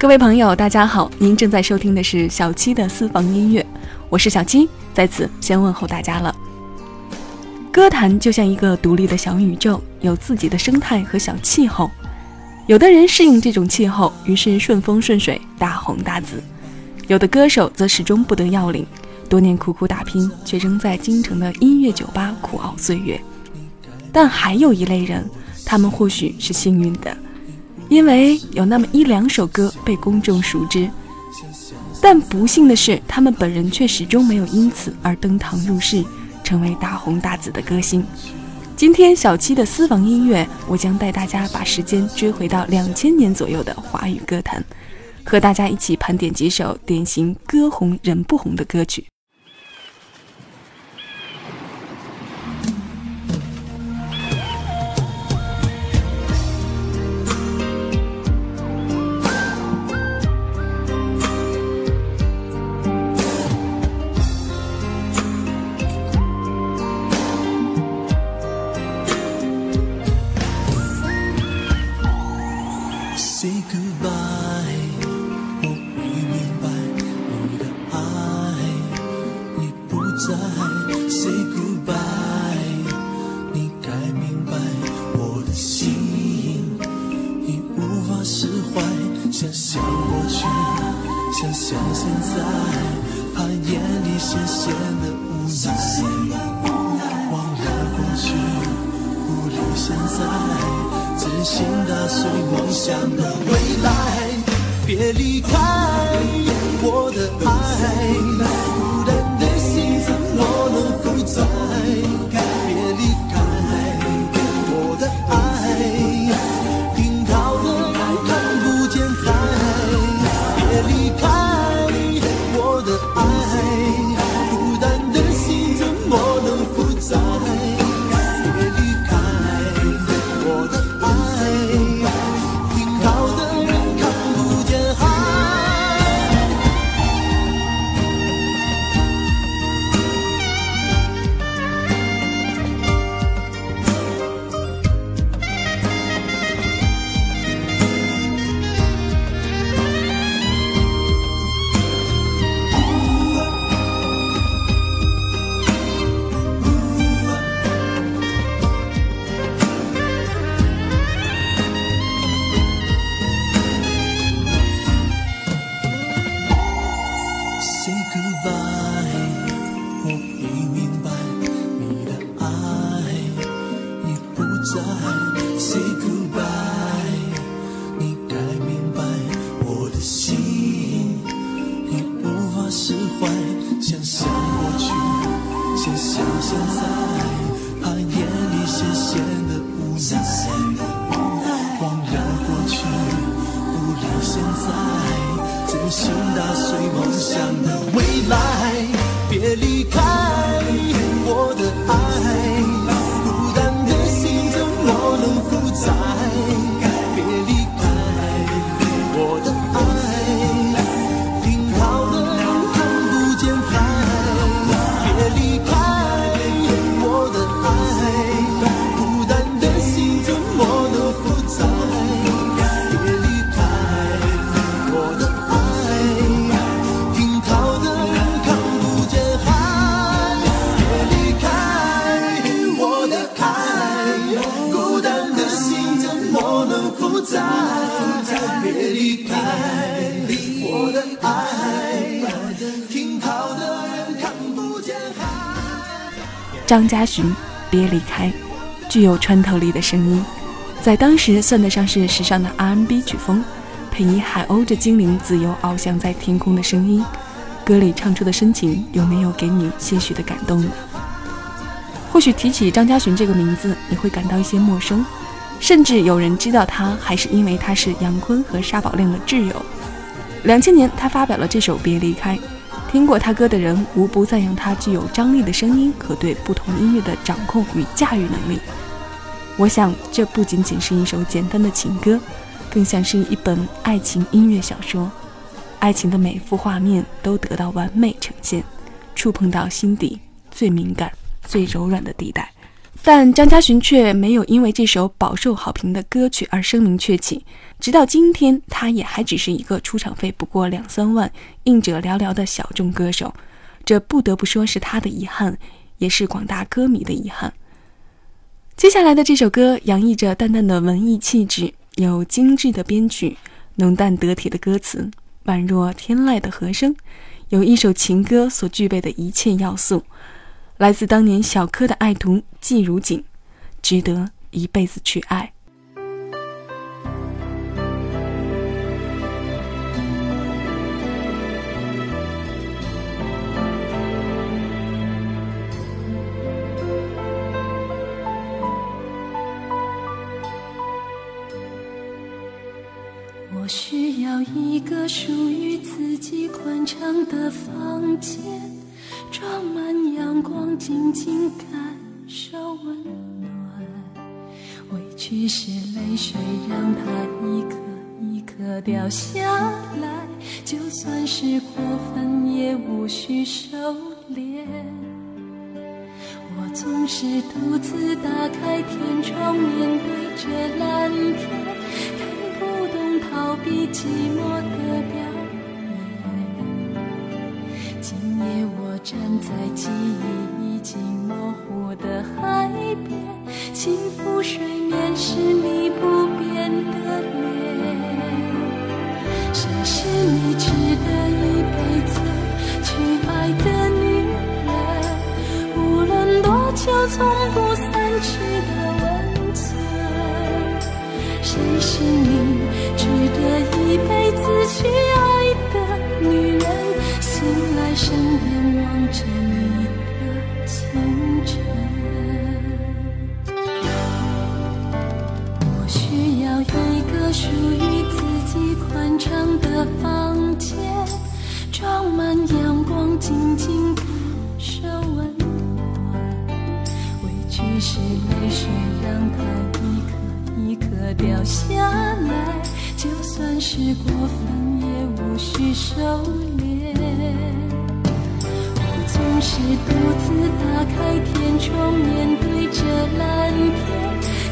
各位朋友，大家好，您正在收听的是小七的私房音乐，我是小七，在此先问候大家了。歌坛就像一个独立的小宇宙，有自己的生态和小气候。有的人适应这种气候，于是顺风顺水，大红大紫；有的歌手则始终不得要领，多年苦苦打拼，却仍在京城的音乐酒吧苦熬岁月。但还有一类人，他们或许是幸运的。因为有那么一两首歌被公众熟知，但不幸的是，他们本人却始终没有因此而登堂入室，成为大红大紫的歌星。今天小七的私房音乐，我将带大家把时间追回到两千年左右的华语歌坛，和大家一起盘点几首典型歌红人不红的歌曲。在真心打碎梦想的未来，别离开我的爱，孤单的心怎么能够再？在 say goodbye，你该明白我的心，已无法释怀。想想过去，想想现在。张嘉寻，别离开，具有穿透力的声音，在当时算得上是时尚的 R&B 曲风，配以海鸥这精灵自由翱翔在天空的声音，歌里唱出的深情，有没有给你些许的感动呢？或许提起张嘉寻这个名字，你会感到一些陌生，甚至有人知道他，还是因为他是杨坤和沙宝亮的挚友。两千年，他发表了这首《别离开》。听过他歌的人无不赞扬他具有张力的声音和对不同音乐的掌控与驾驭能力。我想，这不仅仅是一首简单的情歌，更像是一本爱情音乐小说。爱情的每幅画面都得到完美呈现，触碰到心底最敏感、最柔软的地带。但张嘉洵却没有因为这首饱受好评的歌曲而声名鹊起，直到今天，他也还只是一个出场费不过两三万、应者寥寥的小众歌手。这不得不说是他的遗憾，也是广大歌迷的遗憾。接下来的这首歌洋溢着淡淡的文艺气质，有精致的编曲，浓淡得体的歌词，宛若天籁的和声，有一首情歌所具备的一切要素。来自当年小柯的爱徒季如锦，值得一辈子去爱。我需要一个属于自己宽敞的房间。静静感受温暖。委屈是泪水，让它一颗一颗掉下来。就算是过分，也无需收敛。我总是独自打开天窗，面对着蓝天，看不懂逃避寂寞的表。就，从不散去的温存。谁是你值得一辈子去爱的女人？醒来身边望。着你的清晨，我需要一个属于自己宽敞的房间，装满阳光，静静是泪水，让它一颗一颗掉下来，就算是过分，也无需收敛。我总是独自打开天窗，面对着蓝天，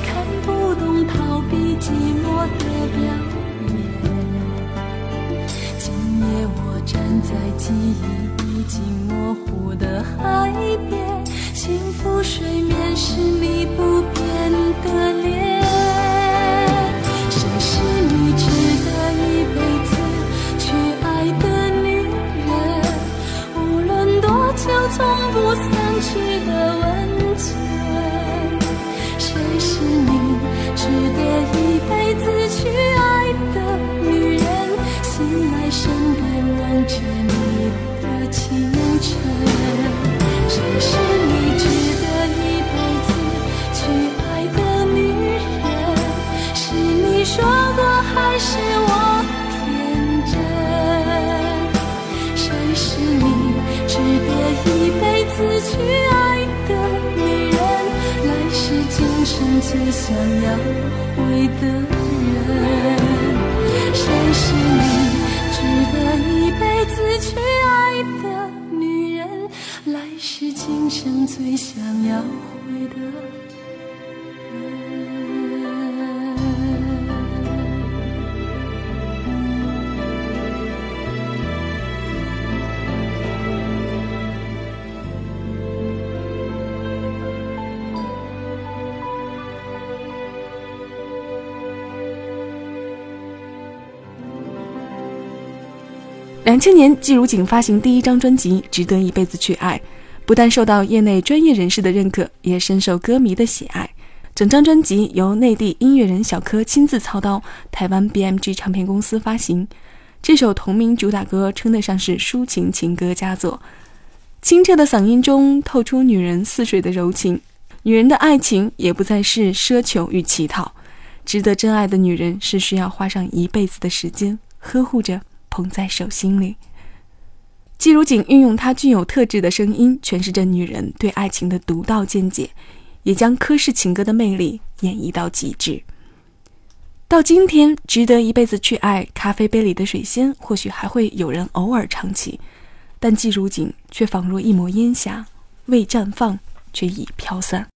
看不懂逃避寂寞的表演。今夜我站在记忆已经模糊的海边，幸福水面是你不变的脸。最想要回的人。谁是你值得一辈子去爱的女人，来世今生最想要回的。两千年，季如锦发行第一张专辑《值得一辈子去爱》，不但受到业内专业人士的认可，也深受歌迷的喜爱。整张专辑由内地音乐人小柯亲自操刀，台湾 BMG 唱片公司发行。这首同名主打歌称得上是抒情情歌佳作，清澈的嗓音中透出女人似水的柔情。女人的爱情也不再是奢求与乞讨，值得真爱的女人是需要花上一辈子的时间呵护着。捧在手心里。季如锦运用她具有特质的声音，诠释着女人对爱情的独到见解，也将柯氏情歌的魅力演绎到极致。到今天，值得一辈子去爱。咖啡杯里的水仙，或许还会有人偶尔唱起，但季如锦却仿若一抹烟霞，未绽放，却已飘散。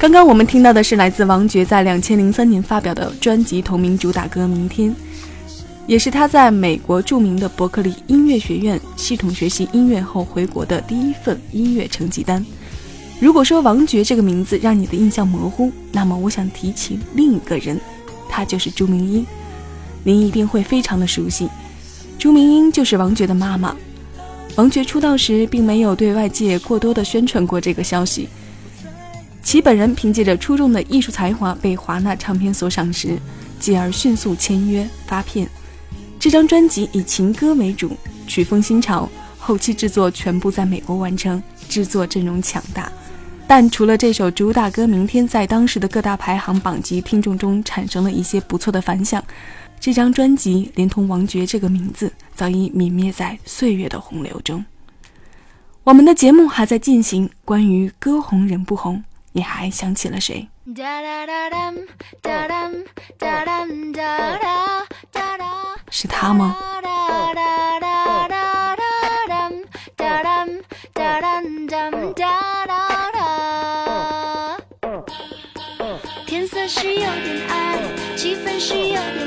刚刚我们听到的是来自王珏在两千零三年发表的专辑同名主打歌《明天》，也是他在美国著名的伯克利音乐学院系统学习音乐后回国的第一份音乐成绩单。如果说王珏这个名字让你的印象模糊，那么我想提起另一个人，他就是朱明英。您一定会非常的熟悉，朱明英就是王珏的妈妈。王珏出道时并没有对外界过多的宣传过这个消息。其本人凭借着出众的艺术才华被华纳唱片所赏识，继而迅速签约发片。这张专辑以情歌为主，曲风新潮，后期制作全部在美国完成，制作阵容强大。但除了这首主打歌《明天》在当时的各大排行榜及听众中产生了一些不错的反响，这张专辑连同王珏这个名字早已泯灭在岁月的洪流中。我们的节目还在进行，关于歌红人不红，你还想起了谁？是他吗？天色是有点暗，气氛是有点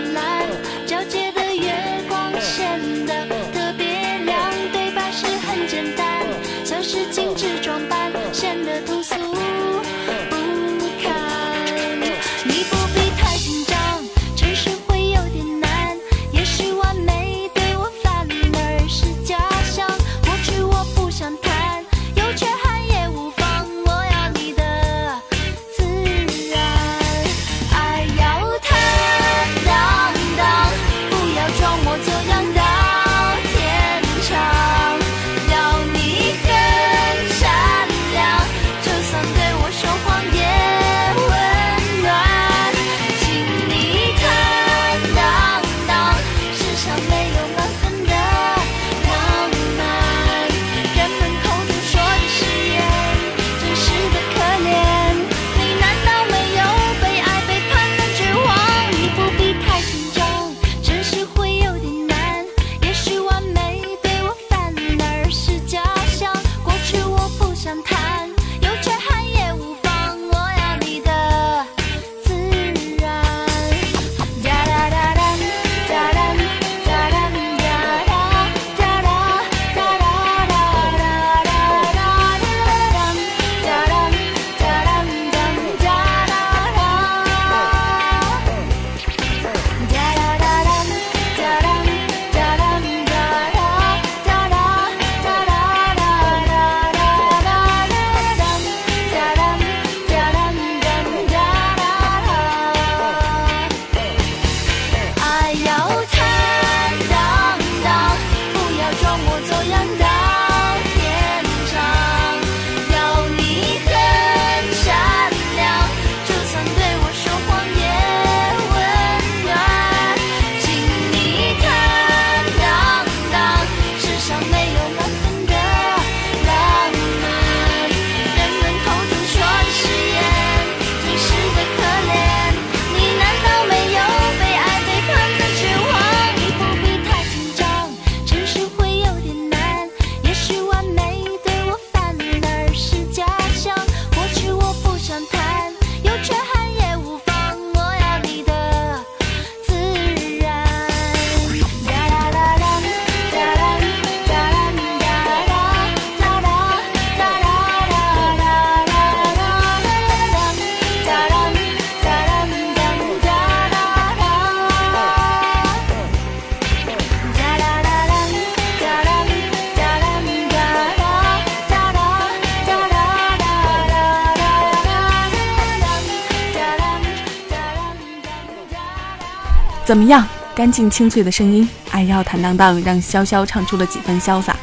怎么样？干净清脆的声音，爱要坦荡荡，让潇潇唱出了几分潇洒。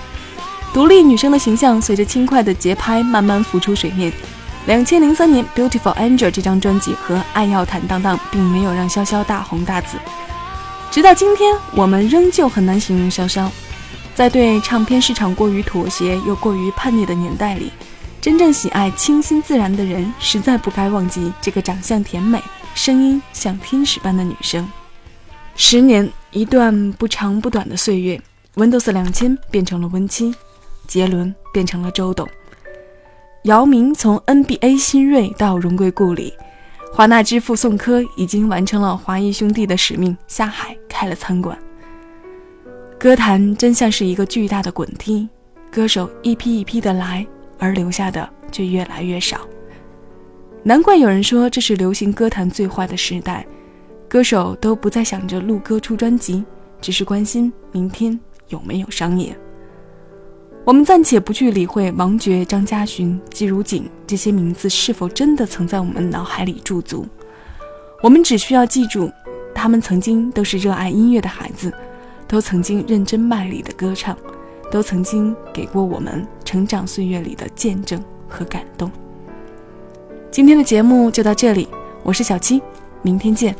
独立女生的形象随着轻快的节拍慢慢浮出水面。两千零三年，《Beautiful Angel》这张专辑和《爱要坦荡荡》并没有让潇潇大红大紫。直到今天，我们仍旧很难形容潇潇。在对唱片市场过于妥协又过于叛逆的年代里，真正喜爱清新自然的人，实在不该忘记这个长相甜美、声音像天使般的女生。十年，一段不长不短的岁月，Windows 两千变成了 Win 七，杰伦变成了周董。姚明从 NBA 新锐到荣归故里，华纳之父宋柯已经完成了华谊兄弟的使命，下海开了餐馆。歌坛真像是一个巨大的滚梯，歌手一批一批的来，而留下的却越来越少。难怪有人说这是流行歌坛最坏的时代，歌手都不再想着录歌出专辑，只是关心明天有没有商业。我们暂且不去理会王珏、张嘉勋、季如锦这些名字是否真的曾在我们脑海里驻足，我们只需要记住，他们曾经都是热爱音乐的孩子，都曾经认真卖力的歌唱，都曾经给过我们成长岁月里的见证和感动。今天的节目就到这里，我是小七，明天见。